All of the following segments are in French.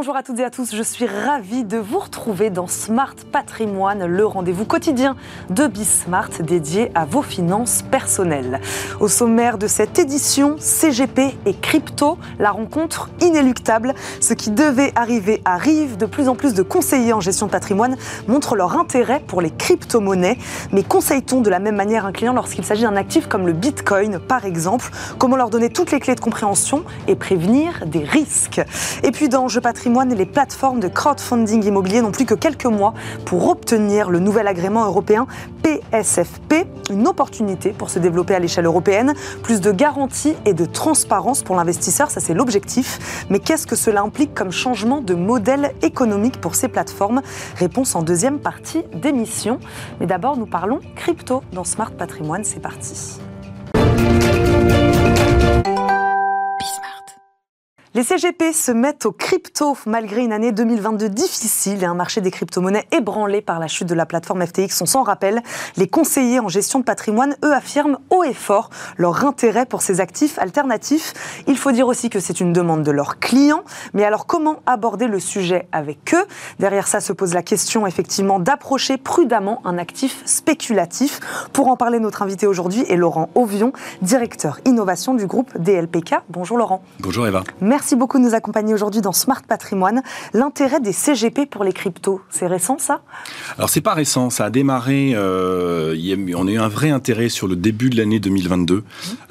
Bonjour à toutes et à tous, je suis ravie de vous retrouver dans Smart Patrimoine, le rendez-vous quotidien de Bismart dédié à vos finances personnelles. Au sommaire de cette édition, CGP et crypto, la rencontre inéluctable. Ce qui devait arriver arrive. De plus en plus de conseillers en gestion de patrimoine montrent leur intérêt pour les crypto-monnaies. Mais conseille-t-on de la même manière un client lorsqu'il s'agit d'un actif comme le Bitcoin, par exemple? Comment leur donner toutes les clés de compréhension et prévenir des risques? Et puis dans Je Patrimoine, les plateformes de crowdfunding immobilier n'ont plus que quelques mois pour obtenir le nouvel agrément européen PSFP, une opportunité pour se développer à l'échelle européenne, plus de garanties et de transparence pour l'investisseur, ça c'est l'objectif. Mais qu'est-ce que cela implique comme changement de modèle économique pour ces plateformes? Réponse en deuxième partie d'émission. Mais d'abord, nous parlons crypto dans Smart Patrimoine, c'est parti. Les CGP se mettent au crypto malgré une année 2022 difficile et un marché des crypto-monnaies ébranlé par la chute de la plateforme FTX. On s'en rappelle, les conseillers en gestion de patrimoine, eux, affirment haut et fort leur intérêt pour ces actifs alternatifs. Il faut dire aussi que c'est une demande de leurs clients. Mais alors, comment aborder le sujet avec eux? Derrière ça se pose la question, effectivement, d'approcher prudemment un actif spéculatif. Pour en parler, notre invité aujourd'hui est Laurent Ovion, directeur innovation du groupe DLPK. Bonjour Laurent. Bonjour Eva. Merci beaucoup de nous accompagner aujourd'hui dans Smart Patrimoine. L'intérêt des CGP pour les cryptos, c'est récent ça? Alors c'est pas récent, ça a démarré, euh, on a eu un vrai intérêt sur le début de l'année 2022. Mmh.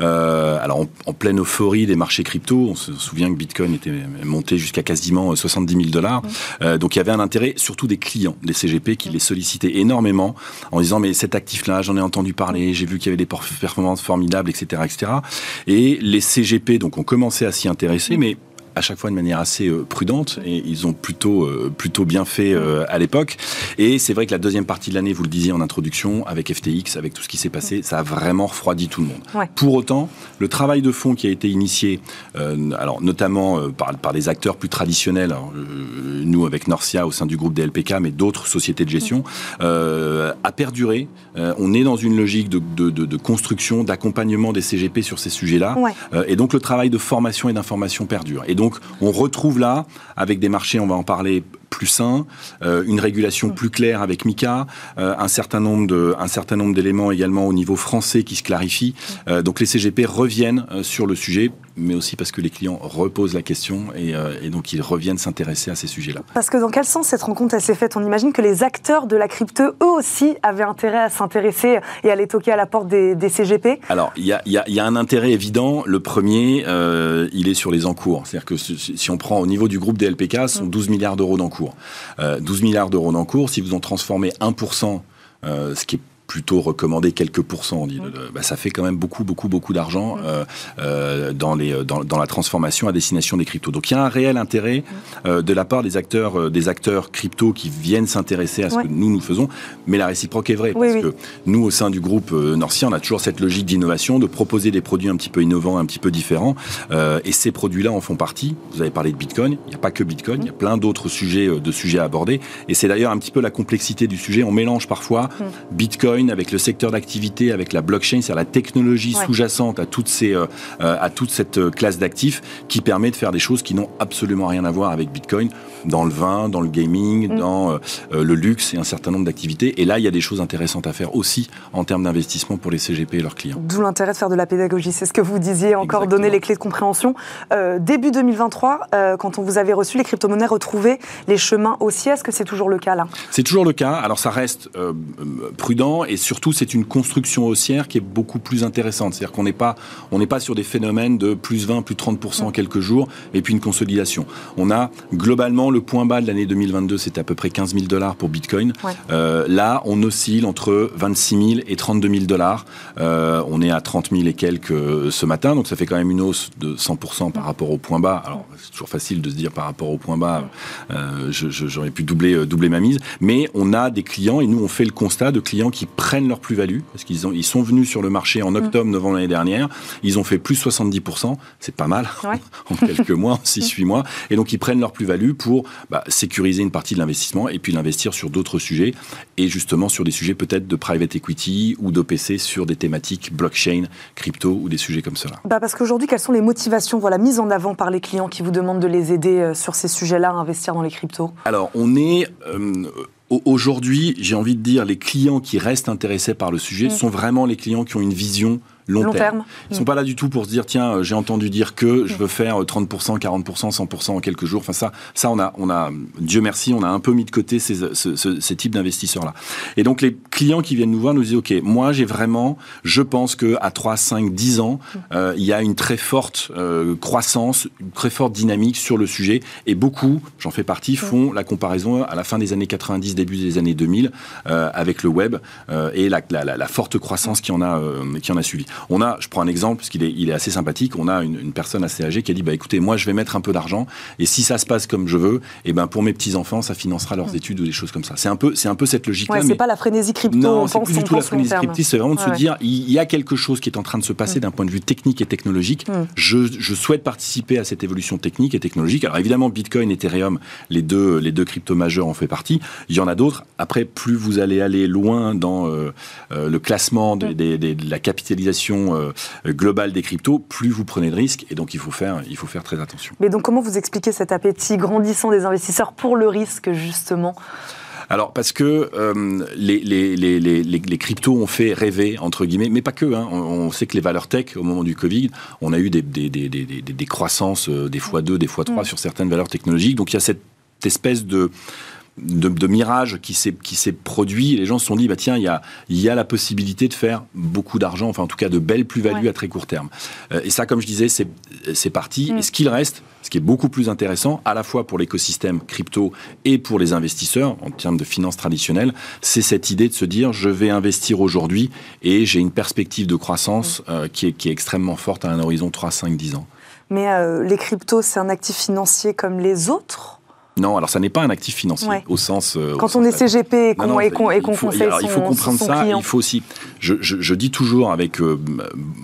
Euh, alors en, pleine euphorie des marchés crypto, on se souvient que Bitcoin était monté jusqu'à quasiment 70 000 dollars. Euh, donc il y avait un intérêt surtout des clients des CGP qui les sollicitaient énormément en disant mais cet actif-là, j'en ai entendu parler, j'ai vu qu'il y avait des performances formidables, etc., etc. Et les CGP donc ont commencé à s'y intéresser, mais à chaque fois de manière assez euh, prudente et ils ont plutôt euh, plutôt bien fait euh, à l'époque. Et c'est vrai que la deuxième partie de l'année, vous le disiez en introduction, avec FTX, avec tout ce qui s'est passé, ça a vraiment refroidi tout le monde. Pour autant, le travail de fond qui a été initié, alors notamment par, par des acteurs plus traditionnels, nous avec Norcia au sein du groupe DLPK, mais d'autres sociétés de gestion, a perduré. on est dans une logique de, de, de, de construction, d'accompagnement des CGP sur ces sujets-là, et donc le travail de formation et d'information perdure. Et donc, on retrouve là, avec des marchés, on va en parler plus sain, euh, une régulation plus claire avec MICA, euh, un certain nombre d'éléments également au niveau français qui se clarifient. Euh, donc les CGP reviennent sur le sujet, mais aussi parce que les clients reposent la question et, donc ils reviennent s'intéresser à ces sujets-là. Parce que dans quel sens cette rencontre s'est faite? On imagine que les acteurs de la crypto, eux aussi, avaient intérêt à s'intéresser et à les toquer à la porte des, CGP. Alors il y a, y, a, y a, un intérêt évident. Le premier, il est sur les encours. C'est-à-dire que si on prend au niveau du groupe DLPK, ce sont 12 milliards d'euros d'encours. 12 euh, milliards d'euros d'encours, si vous en transformez 1%, euh, ce qui est plutôt recommander quelques pourcents. dit, bah, ça fait quand même beaucoup, beaucoup, beaucoup d'argent euh, euh, dans, les, euh, dans, dans, la transformation à destination des cryptos. Donc il y a un réel intérêt de la part des acteurs, des acteurs crypto qui viennent s'intéresser à ce que nous, nous faisons. Mais la réciproque est vraie. parce que nous, au sein du groupe Norcia, on a toujours cette logique d'innovation, de proposer des produits un petit peu innovants, un petit peu différents. et ces produits-là en font partie. Vous avez parlé de Bitcoin. Il n'y a pas que Bitcoin. Il y a plein d'autres sujets, de sujets à aborder. Et c'est d'ailleurs un petit peu la complexité du sujet. On mélange parfois Bitcoin avec le secteur d'activité, avec la blockchain, c'est-à-dire la technologie sous-jacente à, toutes ces, euh, euh, à toute cette euh, classe d'actifs qui permet de faire des choses qui n'ont absolument rien à voir avec Bitcoin dans le vin, dans le gaming, mm. dans le luxe et un certain nombre d'activités. Et là, il y a des choses intéressantes à faire aussi en termes d'investissement pour les CGP et leurs clients. D'où l'intérêt de faire de la pédagogie. C'est ce que vous disiez, encore donner les clés de compréhension. début 2023, quand on vous avait reçu, les crypto-monnaies retrouvaient les chemins haussiers. Est-ce que c'est toujours le cas là? C'est toujours le cas. Alors ça reste prudent et surtout c'est une construction haussière qui est beaucoup plus intéressante. C'est-à-dire qu'on n'est pas, on n'est pas sur des phénomènes de plus 20, plus 30% en quelques jours et puis une consolidation. On a globalement le point bas de l'année 2022, c'était à peu près 15 000 dollars pour Bitcoin. Euh, là, on oscille entre 26 000 et 32 000 dollars. Euh, on est à 30 000 et quelques euh, ce matin, donc ça fait quand même une hausse de 100% par rapport au point bas. Alors c'est toujours facile de se dire par rapport au point bas, j'aurais pu doubler, doubler ma mise, mais on a des clients et nous on fait le constat de clients qui prennent leur plus-value, parce qu'ils ils sont venus sur le marché en octobre, mm. novembre l'année dernière, ils ont fait plus 70%, c'est pas mal, en quelques mois, en 6-8 mois, et donc ils prennent leur plus-value pour bah, sécuriser une partie de l'investissement et puis l'investir sur d'autres sujets, et justement sur des sujets peut-être de private equity ou d'OPC sur des thématiques blockchain, crypto ou des sujets comme cela. Bah parce qu'aujourd'hui, quelles sont les motivations voilà, mises en avant par les clients qui vous demandent de les aider euh, sur ces sujets-là à investir dans les cryptos? Alors, on est... Euh, Aujourd'hui, j'ai envie de dire, les clients qui restent intéressés par le sujet mm. sont vraiment les clients qui ont une vision long, terme. Ils ne sont mm. pas là du tout pour se dire tiens, euh, j'ai entendu dire que je mm. veux faire 30%, 40%, 100% en quelques jours. Enfin ça, ça on a, on a, Dieu merci, on a un peu mis de côté ces, ces, types d'investisseurs là. Et donc les clients qui viennent nous voir nous disent ok, moi j'ai vraiment, je pense que à 3, 5, 10 ans, mm. euh, il y a une très forte euh, croissance, une très forte dynamique sur le sujet. Et beaucoup, j'en fais partie, font la comparaison à la fin des années 90, début des années 2000 avec le web et la, la, la, forte croissance qui en a, qui en a suivi. On a, je prends un exemple, parce qu'il est, il est assez sympathique, on a une, personne assez âgée qui a dit, bah écoutez, moi je vais mettre un peu d'argent, et si ça se passe comme je veux, et eh ben pour mes petits-enfants, ça financera leurs mm. études ou des choses comme ça. C'est un peu, c'est un peu cette logique-là. Ouais, c'est pas la frénésie crypto, non, c'est plus du tout la frénésie crypto, c'est vraiment de se dire, il y a quelque chose qui est en train de se passer mm. d'un point de vue technique et technologique. Mm. Je, je, souhaite participer à cette évolution technique et technologique. Alors évidemment, Bitcoin, Ethereum, les deux, les deux cryptos majeurs en fait partie. Il y en a d'autres. Après, plus vous allez aller loin dans euh, euh, le classement de, de la capitalisation euh, global des cryptos, plus vous prenez de risques. Et donc, il faut faire, il faut faire très attention. Mais donc, comment vous expliquez cet appétit grandissant des investisseurs pour le risque, justement? Alors parce que euh, les, les, les, les, cryptos ont fait rêver, entre guillemets, mais pas que. Hein. On, sait que les valeurs tech, au moment du Covid, on a eu des, des, des, des, des croissances, euh, des fois deux, des fois trois mm. sur certaines valeurs technologiques. Donc il y a cette espèce de de, mirage qui s'est qui s'est produit. Les gens se sont dit bah tiens il y a y a la possibilité de faire beaucoup d'argent, enfin en tout cas de belles plus-values à très court terme. Euh, et ça comme je disais c'est c'est parti. Mm. Et ce qu'il reste, ce qui est beaucoup plus intéressant à la fois pour l'écosystème crypto et pour les investisseurs en termes de finances traditionnelles, c'est cette idée de se dire je vais investir aujourd'hui et j'ai une perspective de croissance mm. euh, qui est qui est extrêmement forte à un horizon 3, 5, 10 ans. Mais euh, les cryptos, c'est un actif financier comme les autres non, alors ça n'est pas un actif financier au sens. Euh, Quand on est CGP et qu'on conseille son, Il faut comprendre ça. Il faut aussi. Je, dis toujours avec euh,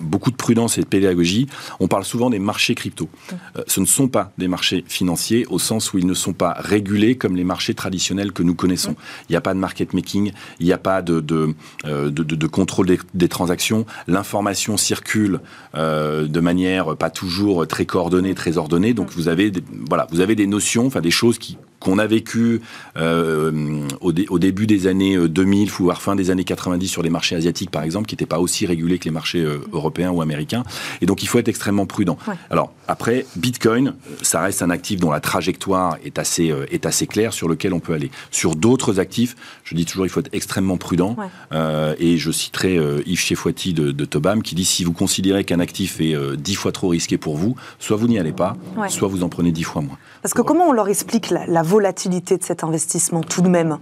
beaucoup de prudence et de pédagogie, on parle souvent des marchés crypto. Euh, ce ne sont pas des marchés financiers au sens où ils ne sont pas régulés comme les marchés traditionnels que nous connaissons. Il n'y a pas de market making, il n'y a pas de, de, de, contrôle des, des transactions. L'information circule de manière pas toujours très coordonnée, très ordonnée. Donc vous avez des, voilà, vous avez des notions, enfin des choses qui qui qu'on a vécu euh, au, début des années 2000, euh, voire fin des années 90 sur les marchés asiatiques, par exemple, qui n'étaient pas aussi régulés que les marchés euh, européens ou américains. Et donc, il faut être extrêmement prudent. Alors, après, Bitcoin, ça reste un actif dont la trajectoire est assez, est assez claire, sur lequel on peut aller. Sur d'autres actifs, je dis toujours, il faut être extrêmement prudent. et je citerai Yves Chefouati de, de, Tobam, qui dit, si vous considérez qu'un actif est dix fois trop risqué pour vous, soit vous n'y allez pas, soit vous en prenez dix fois moins. Parce que comment on leur explique la, volatilité de cet investissement tout de même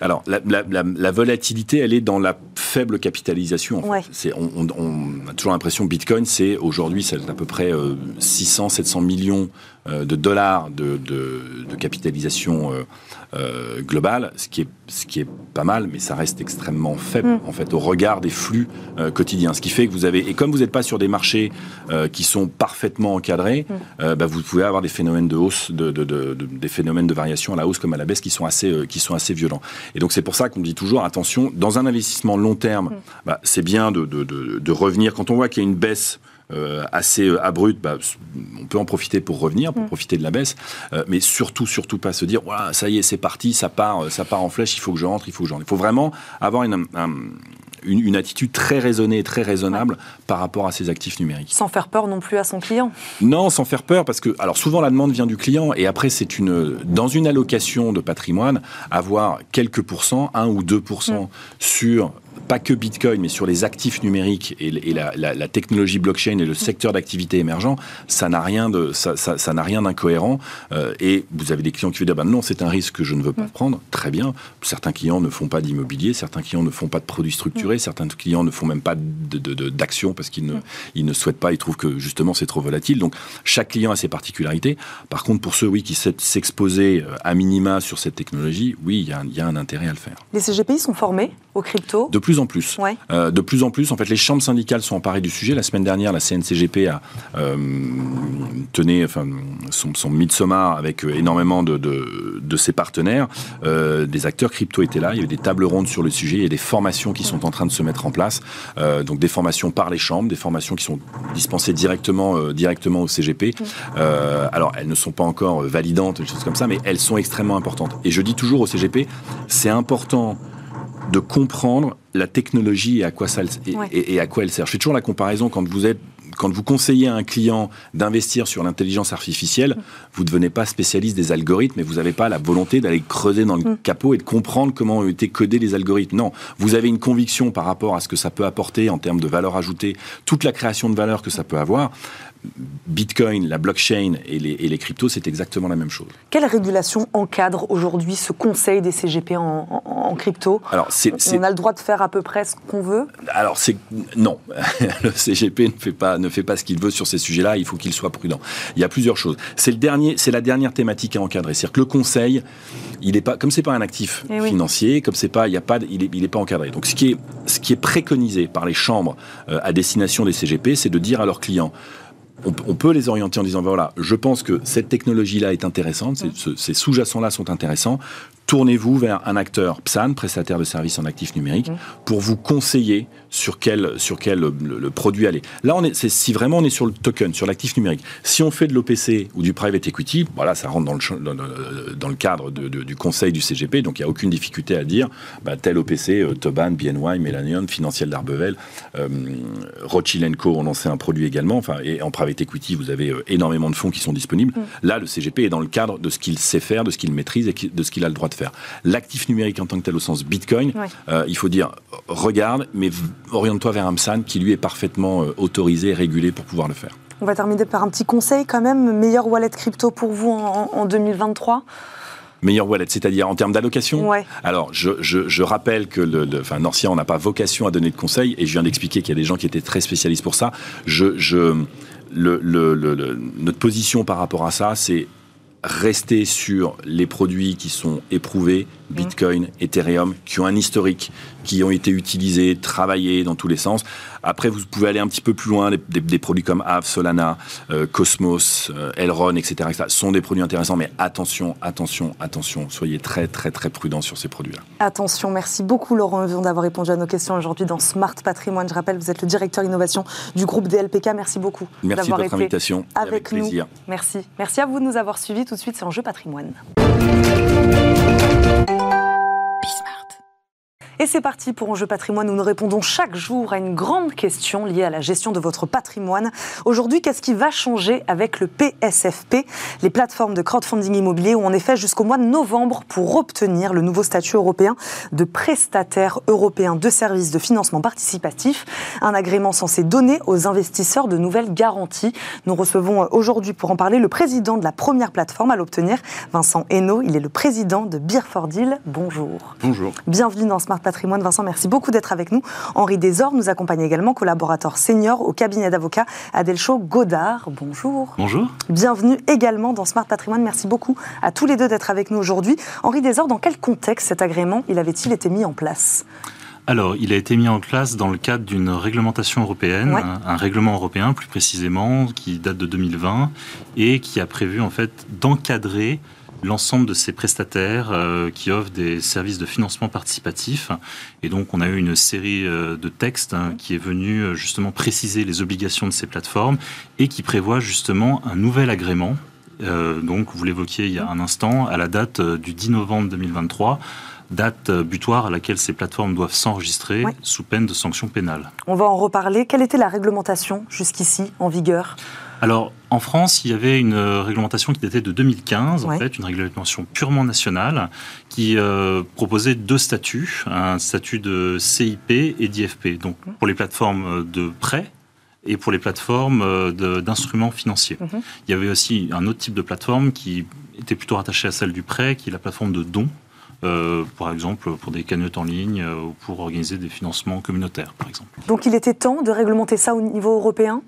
alors, la, volatilité, elle est dans la faible capitalisation. En fait. on, a toujours l'impression que Bitcoin, c'est aujourd'hui, c'est à peu près 600, euh, 700 millions euh, de dollars de, capitalisation euh, globale, ce qui, est, ce qui est pas mal, mais ça reste extrêmement faible, mm. en fait, au regard des flux quotidiens. Ce qui fait que vous avez, et comme vous n'êtes pas sur des marchés qui sont parfaitement encadrés, mm. bah, vous pouvez avoir des phénomènes de hausse, de, des phénomènes de variation à la hausse comme à la baisse qui sont assez, qui sont assez violents. Et donc c'est pour ça qu'on dit toujours, attention, dans un investissement long terme, mm. bah, c'est bien de, de, revenir. Quand on voit qu'il y a une baisse euh, assez euh, abrupte, bah, on peut en profiter pour revenir, pour mm. profiter de la baisse, euh, mais surtout, surtout pas se dire, voilà, ça y est, c'est parti, ça part, ça part en flèche, il faut que je rentre, il faut que je rentre. Il faut vraiment avoir une, une, attitude très raisonnée et très raisonnable par rapport à ces actifs numériques. Sans faire peur non plus à son client Non, sans faire peur, parce que, alors souvent la demande vient du client, et après c'est une, dans une allocation de patrimoine, avoir quelques pourcents, 1 ou 2% mm. sur pas que Bitcoin, mais sur les actifs numériques et, la, technologie blockchain et le secteur d'activité émergent, ça n'a rien de, ça, ça, n'a rien d'incohérent. Euh, et vous avez des clients qui vont dire, bah non, c'est un risque que je ne veux pas prendre. Très bien. Certains clients ne font pas d'immobilier, certains clients ne font pas de produits structurés, certains clients ne font même pas d'actions parce qu'ils ne, ils ne souhaitent pas, ils trouvent que justement c'est trop volatile. Donc chaque client a ses particularités. Par contre, pour ceux, oui, qui s'exposer euh, à minima sur cette technologie, oui, il y, a, y a un intérêt à le faire. Les CGPI sont formés aux cryptos? De plus en plus. Ouais. Euh, de plus en plus, en fait, les chambres syndicales sont emparées du sujet. La semaine dernière, la CNCGP a euh, tenu enfin, son, son midsommar avec euh, énormément de, de, de ses partenaires. Euh, des acteurs crypto étaient là. Il y avait des tables rondes sur le sujet. Il y a des formations qui sont en train de se mettre en place. Donc des formations par les chambres, des formations qui sont dispensées directement, directement au CGP. Euh, alors, elles ne sont pas encore validantes, des choses comme ça, mais elles sont extrêmement importantes. Et je dis toujours au CGP, c'est important de comprendre la technologie et à quoi ça et, Ouais. et- et à quoi elle sert. Je fais toujours la comparaison quand vous êtes quand vous conseillez à un client d'investir sur l'intelligence artificielle, vous ne devenez pas spécialiste des algorithmes, mais vous n'avez pas la volonté d'aller creuser dans le capot et de comprendre comment ont été codés les algorithmes. Non, vous avez une conviction par rapport à ce que ça peut apporter en termes de valeur ajoutée, toute la création de valeur que ça peut avoir. Bitcoin, la blockchain et les, et les cryptos, c'est exactement la même chose. Quelle régulation encadre aujourd'hui ce conseil des CGP en, en- en crypto Alors, On a le droit de faire à peu près ce qu'on veut Alors c'est non, le CGP ne fait pas ne fait pas ce qu'il veut sur ces sujets-là. Il faut qu'il soit prudent. Il y a plusieurs choses. C'est le dernier, c'est la dernière thématique à encadrer. C'est-à-dire que le conseil, il est pas comme c'est pas un actif Eh oui. financier, comme c'est pas, il y a pas, il est, il est pas encadré. Donc ce qui est ce qui est préconisé par les chambres euh, à destination des CGP, c'est de dire à leurs clients. On, on peut les orienter en disant voilà, je pense que cette technologie-là est intéressante, ces- ce- ces sous-jacents-là sont intéressants. Tournez-vous vers un acteur PSAN, prestataire de services en actifs numériques, pour vous conseiller sur quel, sur quel euh, le, le produit aller. Là, on est, si vraiment on est sur le token, sur l'actif numérique. Si on fait de l'OPC ou du private equity, voilà, ça rentre dans le, champ- dans le, dans le cadre de- de- du conseil du CGP, donc il n'y a aucune difficulté à dire bah, tel OPC, euh, Toban, BNY, Melanion, Financiel d'Arbevel, euh, Rothschild Co. ont lancé un produit également. Enfin, et en private equity, vous avez euh, énormément de fonds qui sont disponibles. Là, le CGP est dans le cadre de ce qu'il sait faire, de ce qu'il maîtrise et de ce qu'il a le droit de faire. L'actif numérique en tant que tel, au sens Bitcoin, Ouais. euh, il faut dire regarde, mais oriente-toi vers un PSAN qui lui est parfaitement euh, autorisé et régulé pour pouvoir le faire. On va terminer par un petit conseil quand même. Meilleur wallet crypto pour vous en, en 2023 Meilleur wallet, c'est-à-dire en termes d'allocation? Ouais. Alors, je, je- je rappelle que le, le- enfin, Norcia, on n'a pas vocation à donner de conseils, et je viens d'expliquer qu'il y a des gens qui étaient très spécialistes pour ça. Je, je, le, le- le- le- notre position par rapport à ça, c'est rester sur les produits qui sont éprouvés, Bitcoin, Ethereum, qui ont un historique, qui ont été utilisés, travaillés dans tous les sens. Après, vous pouvez aller un petit peu plus loin, des, des- des produits comme Aave, Solana, euh, Cosmos, euh, Elrond, etc., etc. sont des produits intéressants, mais attention, attention, attention, soyez très, très, très prudents sur ces produits-là. Attention, merci beaucoup Laurent Evion d'avoir répondu à nos questions aujourd'hui dans Smart Patrimoine. Je rappelle, vous êtes le directeur innovation du groupe DLPK. Merci beaucoup Merci de d'avoir votre été invitation. avec, nous. plaisir. Merci. Merci à vous de nous avoir suivis. Tout de suite, c'est Enjeu Patrimoine. Música Et c'est parti pour Enjeu Patrimoine où nous répondons chaque jour à une grande question liée à la gestion de votre patrimoine. Aujourd'hui, qu'est-ce qui va changer avec le PSFP, les plateformes de crowdfunding immobilier ont en effet jusqu'au mois de novembre pour obtenir le nouveau statut européen de prestataire européen de services de financement participatif, un agrément censé donner aux investisseurs de nouvelles garanties. Nous recevons aujourd'hui pour en parler le président de la première plateforme à l'obtenir, Vincent Hainaut. Il est le président de Beerford Deal. Bonjour. Bonjour. Bienvenue dans Smart Patrimoine. Vincent, merci beaucoup d'être avec nous. Henri Desor nous accompagne également, collaborateur senior au cabinet d'avocats Adelcho Godard. Bonjour. Bonjour. Bienvenue également dans Smart Patrimoine. Merci beaucoup à tous les deux d'être avec nous aujourd'hui. Henri Desor, dans quel contexte cet agrément il avait-il été mis en place? Alors, il a été mis en place dans le cadre d'une réglementation européenne, Ouais. un, un règlement européen plus précisément, qui date de 2020 et qui a prévu en fait d'encadrer l'ensemble de ces prestataires euh, qui offrent des services de financement participatif. Et donc, on a eu une série euh, de textes hein, qui est venu euh, justement préciser les obligations de ces plateformes et qui prévoit justement un nouvel agrément. Donc, vous l'évoquiez il y a un instant, à la date du 10 novembre 2023 date butoir à laquelle ces plateformes doivent s'enregistrer sous peine de sanctions pénales. On va en reparler. Quelle était la réglementation jusqu'ici en vigueur? Alors, en France, il y avait une euh, réglementation qui datait de 2015, Ouais. en fait, une réglementation purement nationale, qui euh, proposait deux statuts, un statut de CIP et d'IFP, donc pour les plateformes euh, de prêt et pour les plateformes d'instruments financiers. Mhm. Il y avait aussi un autre type de plateforme qui était plutôt rattaché à celle du prêt, qui est la plateforme de dons, euh, par exemple pour des cagnottes en ligne euh, ou pour organiser des financements communautaires, par exemple. Donc il était temps de réglementer ça au niveau européen?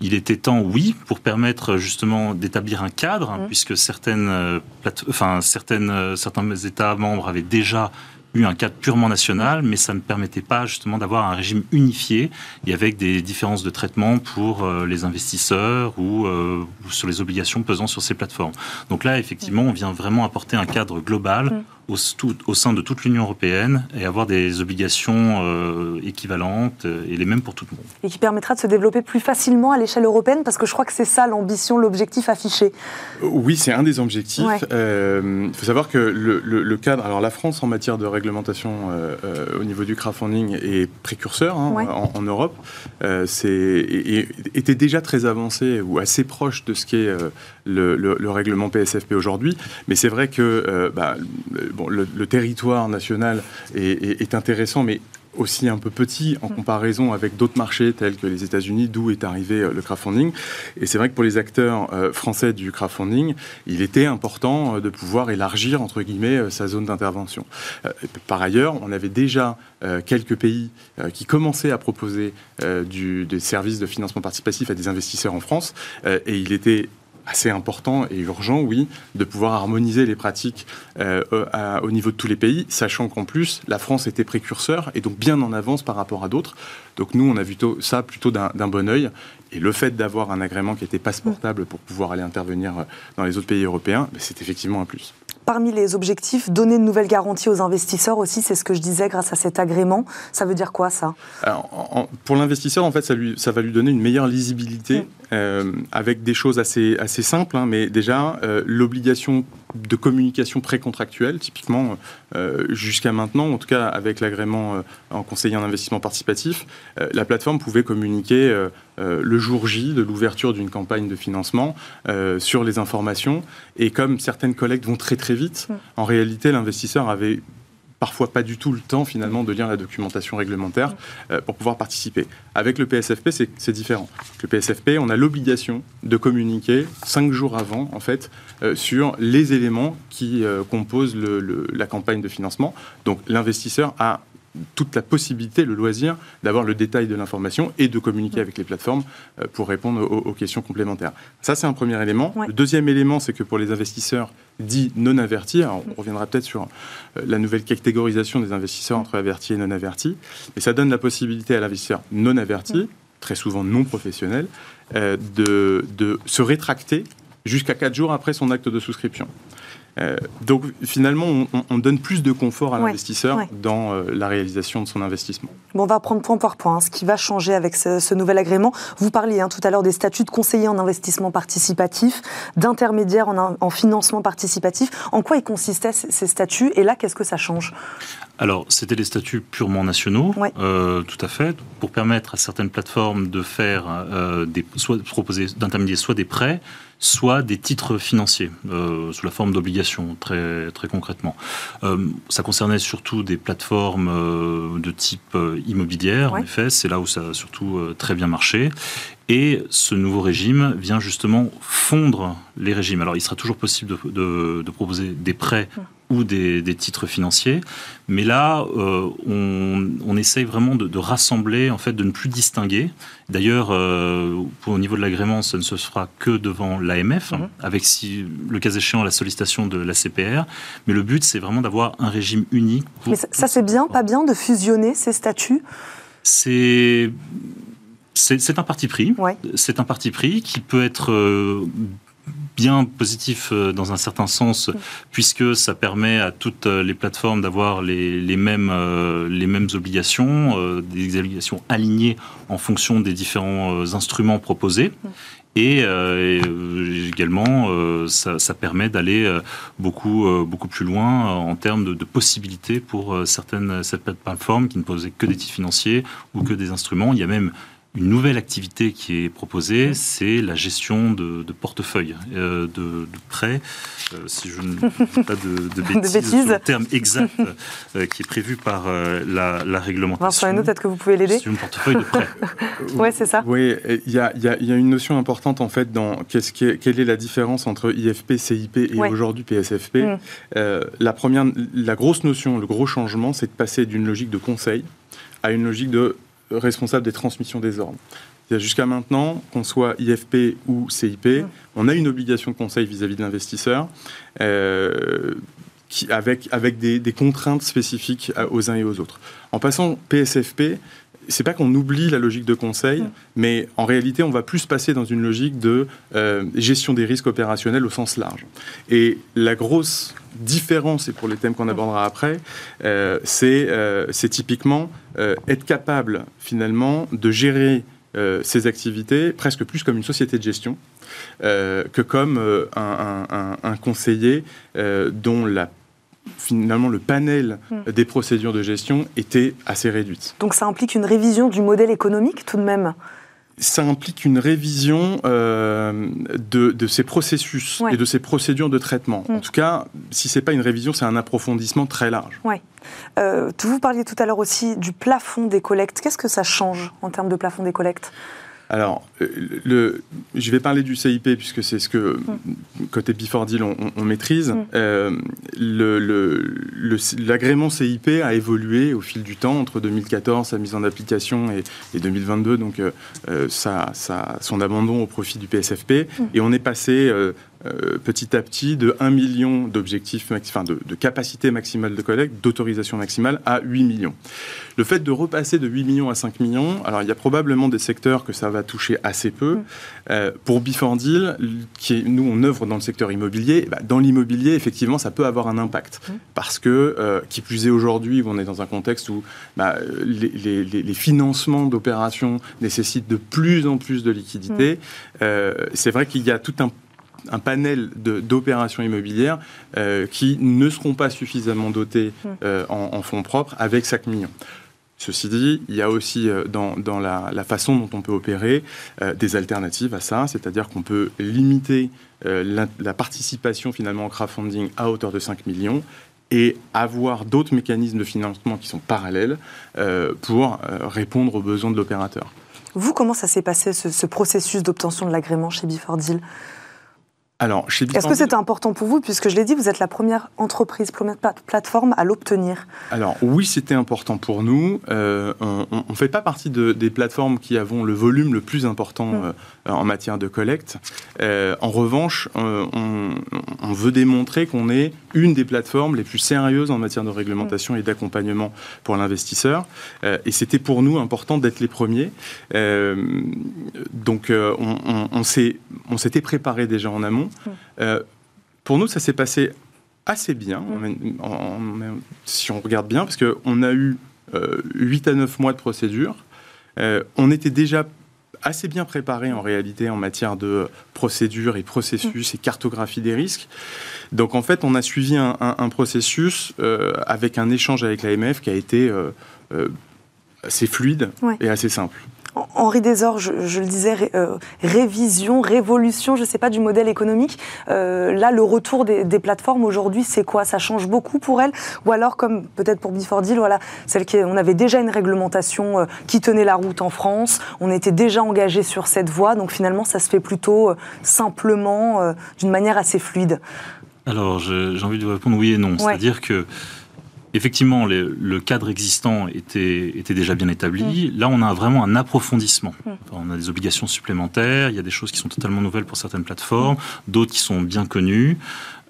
Il était temps, oui, pour permettre justement d'établir un cadre, Mhm. puisque certaines, euh, plate- enfin, certaines, euh, certains États membres avaient déjà eu un cadre purement national, mais ça ne permettait pas justement d'avoir un régime unifié et avec des différences de traitement pour euh, les investisseurs ou, euh, sur les obligations pesant sur ces plateformes. Donc là, effectivement, on vient vraiment apporter un cadre global au, au, sein de toute l'Union européenne et avoir des obligations euh, équivalentes et les mêmes pour tout le monde. Et qui permettra de se développer plus facilement à l'échelle européenne, parce que je crois que c'est ça l'ambition, l'objectif affiché. Oui, c'est un des objectifs. Il euh, faut savoir que le, le, le, cadre, alors la France en matière de réglementation euh, euh au niveau du crowdfunding est précurseur hein, ouais. en, en, Europe. Euh, et, était déjà très avancé ou assez proche de ce qu'est euh, le, le, règlement PSFP aujourd'hui. Mais c'est vrai que bah, bon, le, le, territoire national est, est, est, intéressant, mais aussi un peu petit en comparaison avec d'autres marchés tels que les États-Unis, d'où est arrivé le crowdfunding. Et c'est vrai que pour les acteurs euh, français du crowdfunding, il était important euh, de pouvoir élargir, entre guillemets, euh, sa zone d'intervention. Par ailleurs, on avait déjà quelques pays qui commençaient à proposer du, des services de financement participatif à des investisseurs en France. et il était assez important et urgent, oui, de pouvoir harmoniser les pratiques euh, à, au niveau de tous les pays, sachant qu'en plus, la France était précurseur et donc bien en avance par rapport à d'autres. Donc nous, on a vu ça plutôt d'un bon oeil. Et le fait d'avoir un agrément qui était passeportable pour pouvoir aller intervenir dans les autres pays européens, ben, c'est effectivement un plus. Parmi les objectifs, donner de nouvelles garanties aux investisseurs aussi, c'est ce que je disais grâce à cet agrément. Ça veut dire quoi ça? Alors, en, Pour l'investisseur, en fait, ça, lui, ça va lui donner une meilleure lisibilité. Mmh euh, avec des choses assez, assez simples, hein, mais déjà euh, l'obligation de communication précontractuelle, typiquement euh, jusqu'à maintenant, en tout cas avec l'agrément en conseiller en investissement participatif, la plateforme pouvait communiquer le jour J de l'ouverture d'une campagne de financement sur les informations. Et comme certaines collectes vont très très vite, mmh. en réalité l'investisseur avait parfois pas du tout le temps finalement de lire la documentation réglementaire euh, pour pouvoir participer. Avec le PSFP, c'est différent. Le PSFP, on a l'obligation de communiquer cinq jours avant, en fait, euh, sur les éléments qui euh, composent la campagne de financement. Donc l'investisseur a toute la possibilité, le loisir d'avoir le détail de l'information et de communiquer avec les plateformes euh, pour répondre aux, aux questions complémentaires. Ça, c'est un premier élément. Ouais. Le deuxième élément, c'est que pour les investisseurs dits non avertis, alors on reviendra peut-être sur euh, la nouvelle catégorisation des investisseurs entre avertis et non avertis, et ça donne la possibilité à l'investisseur non averti, très souvent non professionnel, euh, de, de se rétracter jusqu'à 4 jours après son acte de souscription. Euh, donc finalement, on, on, donne plus de confort à l'investisseur ouais, dans euh, la réalisation de son investissement. Bon, on va prendre point par point hein, ce qui va changer avec ce, ce nouvel agrément. Vous parliez hein, tout à l'heure des statuts de conseiller en investissement participatif, d'intermédiaire en, en, financement participatif. En quoi ils consistaient ces statuts Et là, qu'est-ce que ça change? Alors, c'était des statuts purement nationaux, ouais. euh, tout à fait, pour permettre à certaines plateformes de faire euh, des, soit proposer d'intermédiaire soit des prêts, soit des titres financiers euh, sous la forme d'obligations, très, très concrètement. Euh, ça concernait surtout des plateformes euh, de type immobilière, ouais. en effet, c'est là où ça a surtout très bien marché. Et ce nouveau régime vient justement fondre les régimes. Alors, il sera toujours possible de, de, de proposer des prêts ou des, des, titres financiers, mais là, euh, on, on, essaye vraiment de, de, rassembler, en fait, de ne plus distinguer. D'ailleurs, euh, au niveau de l'agrément, ça ne se fera que devant l'AMF, mmh. avec, si, le cas échéant, la sollicitation de la CPR. Mais le but, c'est vraiment d'avoir un régime unique. Pour... Mais ça, ça c'est bien, pas bien de fusionner ces statuts? C'est c'est un parti pris. Ouais. C'est un parti pris qui peut être euh, bien positif euh, dans un certain sens, oui. puisque ça permet à toutes les plateformes d'avoir les, les, mêmes, euh, les mêmes obligations, euh, des obligations alignées en fonction des différents instruments proposés. Oui. Et, euh, et, également, euh, ça, ça, permet d'aller beaucoup, euh, beaucoup plus loin en termes de, de possibilités pour certaines, certaines plateformes qui ne posaient que des titres financiers ou que des instruments. Il y a même une nouvelle activité qui est proposée, c'est la gestion de, de portefeuille, euh, de, de, prêts, euh, si je ne dis pas de, de bêtises, bêtises. sur le terme exact euh, qui est prévu par euh, la, la, réglementation. Vincent peut-être que vous pouvez l'aider. C'est une portefeuille de prêts. oui, c'est ça. Oui, il y, y, y a, une notion importante en fait dans qu'est-ce qui est, quelle est la différence entre IFP, CIP et ouais. aujourd'hui PSFP. Mm. la première, la grosse notion, le gros changement, c'est de passer d'une logique de conseil à une logique de responsable des transmissions des ordres. Jusqu'à maintenant, qu'on soit IFP ou CIP, mmh. on a une obligation de conseil vis-à-vis -vis de l'investisseur. Euh, qui, avec, avec des, des, contraintes spécifiques aux uns et aux autres. En passant PSFP, c'est pas qu'on oublie la logique de conseil, mm. mais en réalité, on va plus passer dans une logique de euh, gestion des risques opérationnels au sens large. Et la grosse différence, et pour les thèmes qu'on mm. abordera après, euh, euh, c'est typiquement être capable finalement de gérer ces activités presque plus comme une société de gestion. que comme un, un, conseiller dont la finalement le panel hmm. des procédures de gestion était assez réduite. Donc ça implique une révision du modèle économique tout de même ça implique une révision euh, de, ces processus et de ces procédures de traitement. Hmm. En tout cas, si ce n'est pas une révision, c'est un approfondissement très large. Oui. Euh, vous parliez tout à l'heure aussi du plafond des collectes. Qu'est-ce que ça change en termes de plafond des collectes? Alors, euh, le, je vais parler du CIP puisque c'est ce que, mm. côté Before Deal, on, maîtrise. Mm. Euh, L'agrément CIP a évolué au fil du temps, entre 2014, sa mise en application, et, 2022, donc euh, son abandon au profit du PSFP. Mm. Et on est passé euh, petit à petit de 1 million d'objectifs, enfin de, de, capacité maximale de collecte, d'autorisation maximale à 8 millions. Le fait de repasser de 8 millions à 5 millions, alors il y a probablement des secteurs que ça va toucher assez peu. Mm. Euh, pour Before Deal, qui est, nous on œuvre dans le secteur immobilier, bah, dans l'immobilier effectivement ça peut avoir un impact mm. parce que euh, qui plus est aujourd'hui, on est dans un contexte où bah, les, les, financements d'opérations nécessitent de plus en plus de liquidités. Mm. C'est vrai qu'il y a tout un un panel d'opérations immobilières euh, qui ne seront pas suffisamment dotées hmm. euh, en, fonds propres avec 5 millions. Ceci dit, il y a aussi euh, dans, la, façon dont on peut opérer des alternatives à ça, c'est-à-dire qu'on peut limiter la, la, participation finalement en crowdfunding à hauteur de 5 millions et avoir d'autres mécanismes de financement qui sont parallèles pour répondre aux besoins de l'opérateur. Vous, comment ça s'est passé ce, processus d'obtention de l'agrément chez Before Deal? Est-ce que c'était important pour vous Puisque je l'ai dit, vous êtes la première entreprise, première plateforme à l'obtenir. Alors oui, c'était important pour nous. Euh, on ne fait pas partie de, des plateformes qui avons le volume le plus important mm. euh, en matière de collecte. Euh, en revanche, on, veut démontrer qu'on est une des plateformes les plus sérieuses en matière de réglementation et d'accompagnement pour l'investisseur. et c'était pour nous important d'être les premiers. donc on, on s'était préparé déjà en amont. Euh, pour nous, ça s'est passé assez bien, si on regarde bien, parce qu'on a eu 8 euh, à 9 mois de procédure. Euh, on était déjà assez bien préparé en réalité en matière de procédure et processus et cartographie des risques. Donc en fait, on a suivi un, processus avec un échange avec l'AMF qui a été assez fluide et assez simple. Henri Desor, je, le disais, euh, révision, révolution, je ne sais pas, du modèle économique. Euh, là, le retour des, plateformes aujourd'hui, c'est quoi? Ça change beaucoup pour elles? Ou alors, comme peut-être pour Before Deal, voilà, celle qui, on avait déjà une réglementation euh, qui tenait la route en France, on était déjà engagé sur cette voie, donc finalement, ça se fait plutôt simplement, d'une manière assez fluide. Alors, j'ai envie de vous répondre oui et non. C'est-à-dire que Effectivement, le cadre existant était, était déjà bien établi. Mm. Là, on a vraiment un approfondissement. Mm. On a des obligations supplémentaires, il y a des choses qui sont totalement nouvelles pour certaines plateformes, mm. d'autres qui sont bien connues.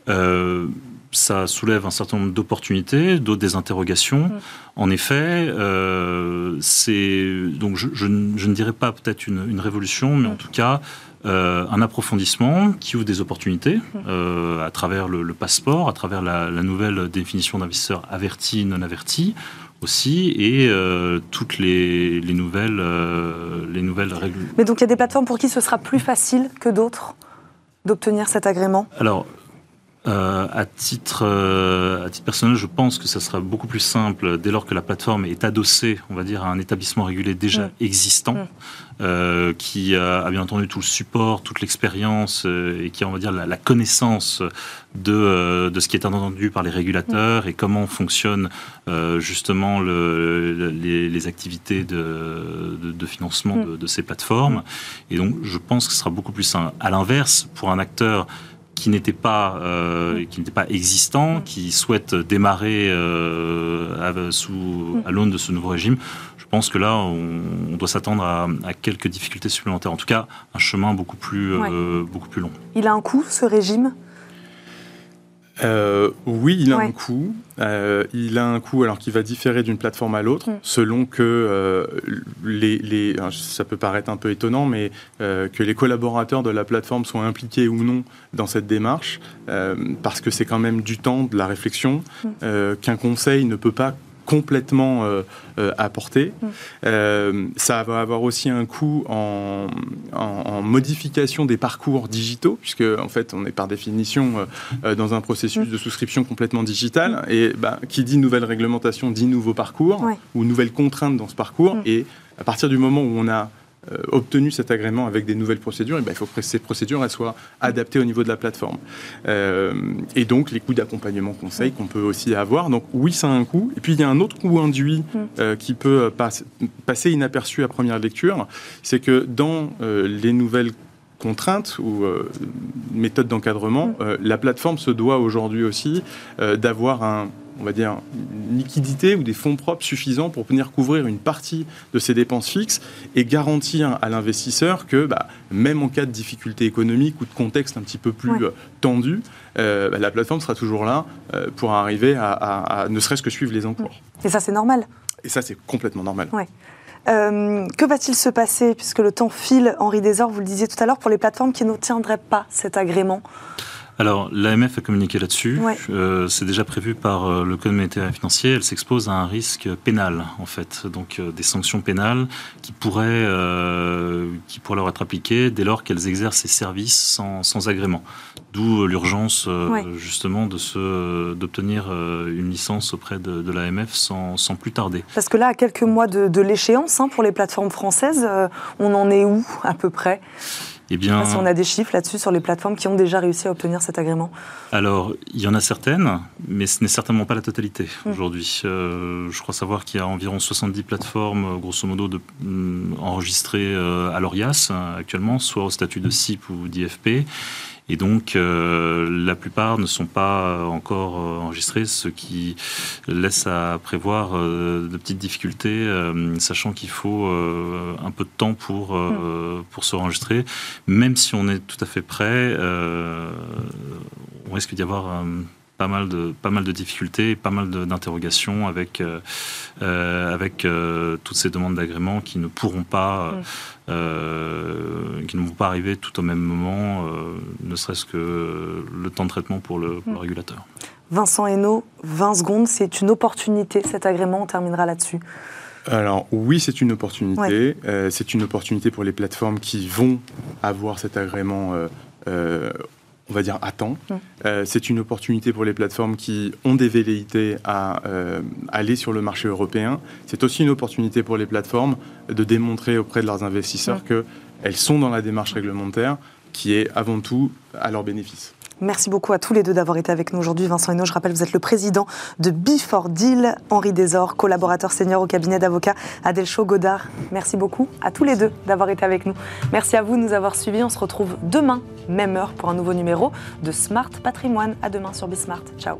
Euh, ça soulève un certain nombre d'opportunités, d'autres des interrogations. En effet, euh, c'est donc je, je, ne dirais pas peut-être une, une, révolution, mais en tout cas euh, un approfondissement qui ouvre des opportunités euh, à travers le, passeport, à travers la, nouvelle définition d'investisseur averti, non averti aussi, et euh, toutes les, nouvelles, les nouvelles règles. Mais donc il y a des plateformes pour qui ce sera plus facile que d'autres d'obtenir cet agrément? Alors, à, titre, à titre personnel, je pense que ça sera beaucoup plus simple dès lors que la plateforme est adossée, on va dire, à un établissement régulé déjà mm. existant. Mm. Euh, qui a, bien entendu tout le support, toute l'expérience euh, et qui a, on va dire, la, connaissance de, euh, de, ce qui est entendu par les régulateurs et comment fonctionnent justement le, les, activités de, de, financement mm. de, ces plateformes. Et donc, je pense que ce sera beaucoup plus simple. À l'inverse, pour un acteur qui n'était pas euh, qui n'était pas existant, qui souhaite démarrer euh, sous à l'aune de ce nouveau régime, je pense que là, on, doit s'attendre à, quelques difficultés supplémentaires. En tout cas, un chemin beaucoup plus, euh, beaucoup plus long. Il a un coût, ce régime? Euh, Oui, il a Ouais. un coût. Euh, il a un coût alors qui va différer d'une plateforme à l'autre Mm. selon que euh, les, les- alors, ça peut paraître un peu étonnant, mais euh, que les collaborateurs de la plateforme soient impliqués ou non dans cette démarche, parce que c'est quand même du temps, de la réflexion, Mm. qu'un conseil ne peut pas complètement euh, euh, apporter. Mm. Euh, ça va avoir aussi un coût en, en- en modification des parcours digitaux, puisque en fait on est par définition dans un processus Mm. de souscription complètement digital, et bah, qui dit nouvelle réglementation dit nouveau parcours, Ouais. ou nouvelles contraintes dans ce parcours, Mm. et à partir du moment où on a obtenu cet agrément avec des nouvelles procédures, et ben, il faut que ces procédures elles soient adaptées au niveau de la plateforme. Euh, et donc les coûts d'accompagnement conseil qu'on peut aussi avoir. Donc oui, ça a un coût. Et puis il y a un autre coût induit Mm. euh, qui peut euh, passe- passer inaperçu à première lecture, c'est que dans euh, les nouvelles contraintes ou euh, méthodes d'encadrement, Mm. euh, la plateforme se doit aujourd'hui aussi euh, d'avoir un on va dire, une liquidité ou des fonds propres suffisants pour venir couvrir une partie de ses dépenses fixes et garantir à l'investisseur que, bah, même en cas de difficultés économiques ou de contexte un petit peu plus Ouais. euh, tendu, euh, bah, la plateforme sera toujours là euh, pour arriver à, à- à ne serait-ce que suivre les encours. Et ça, c'est normal. Et ça, c'est complètement normal. Euh, que va-t-il se passer, puisque le temps file, Henri Desor, vous le disiez tout à l'heure, pour les plateformes qui n'obtiendraient pas cet agrément? Alors, l'AMF a communiqué là-dessus. Ouais. Euh, c'est déjà prévu par euh, le Code monétaire et financier. Elle s'expose à un risque pénal, en fait. Donc, euh, des sanctions pénales qui pourraient, euh, qui pourraient leur être appliquées dès lors qu'elles exercent ces services sans, sans agrément. D'où l'urgence, Ouais. justement, de se, d'obtenir une licence auprès de, de l'AMF sans, sans plus tarder. Parce que là, à quelques mois de, de l'échéance, hein, pour les plateformes françaises, on en est où, à peu près? Eh Je sais bien, pas Si on a des chiffres là-dessus sur les plateformes qui ont déjà réussi à obtenir cet agrément. Alors, il y en a certaines, mais ce n'est certainement pas la totalité Mm. aujourd'hui. Euh, je crois savoir qu'il y a environ 70 plateformes, euh, grosso modo, de, mm, enregistrées euh, à l'ORIAS actuellement, soit au statut de CIP ou d'IFP. Et donc, euh, la plupart ne sont pas euh, encore euh, enregistrés, ce qui laisse à prévoir de petites difficultés, sachant qu'il faut un peu de temps pour, euh, pour se enregistrer. Même si on est tout à fait prêt, on risque d'y avoir pas mal de pas mal de difficultés, pas mal d'interrogations avec euh, euh, avec euh, toutes ces demandes d'agrément qui ne pourront pas Mm. euh, qui ne vont pas arriver tout au même moment, euh, ne serait-ce que le temps de traitement pour le, pour le Mm. régulateur. Vincent Hainaut, 20 secondes, c'est une opportunité cet agrément, on terminera là-dessus. Alors oui, c'est une opportunité. Euh, c'est une opportunité pour les plateformes qui vont avoir cet agrément, euh, euh, on va dire, à temps. Mm. Euh, c'est une opportunité pour les plateformes qui ont des velléités à euh, aller sur le marché européen. C'est aussi une opportunité pour les plateformes de démontrer auprès de leurs investisseurs Mm. qu'elles sont dans la démarche réglementaire qui est avant tout à leur bénéfice. Merci beaucoup à tous les deux d'avoir été avec nous aujourd'hui. Vincent Hainaut, je rappelle, vous êtes le président de Before Deal. Henri Desor, collaborateur senior au cabinet d'avocats Adelcho Godard. Merci beaucoup à tous les deux d'avoir été avec nous. Merci à vous de nous avoir suivis. On se retrouve demain, même heure, pour un nouveau numéro de Smart Patrimoine. À demain sur Bismart. Ciao.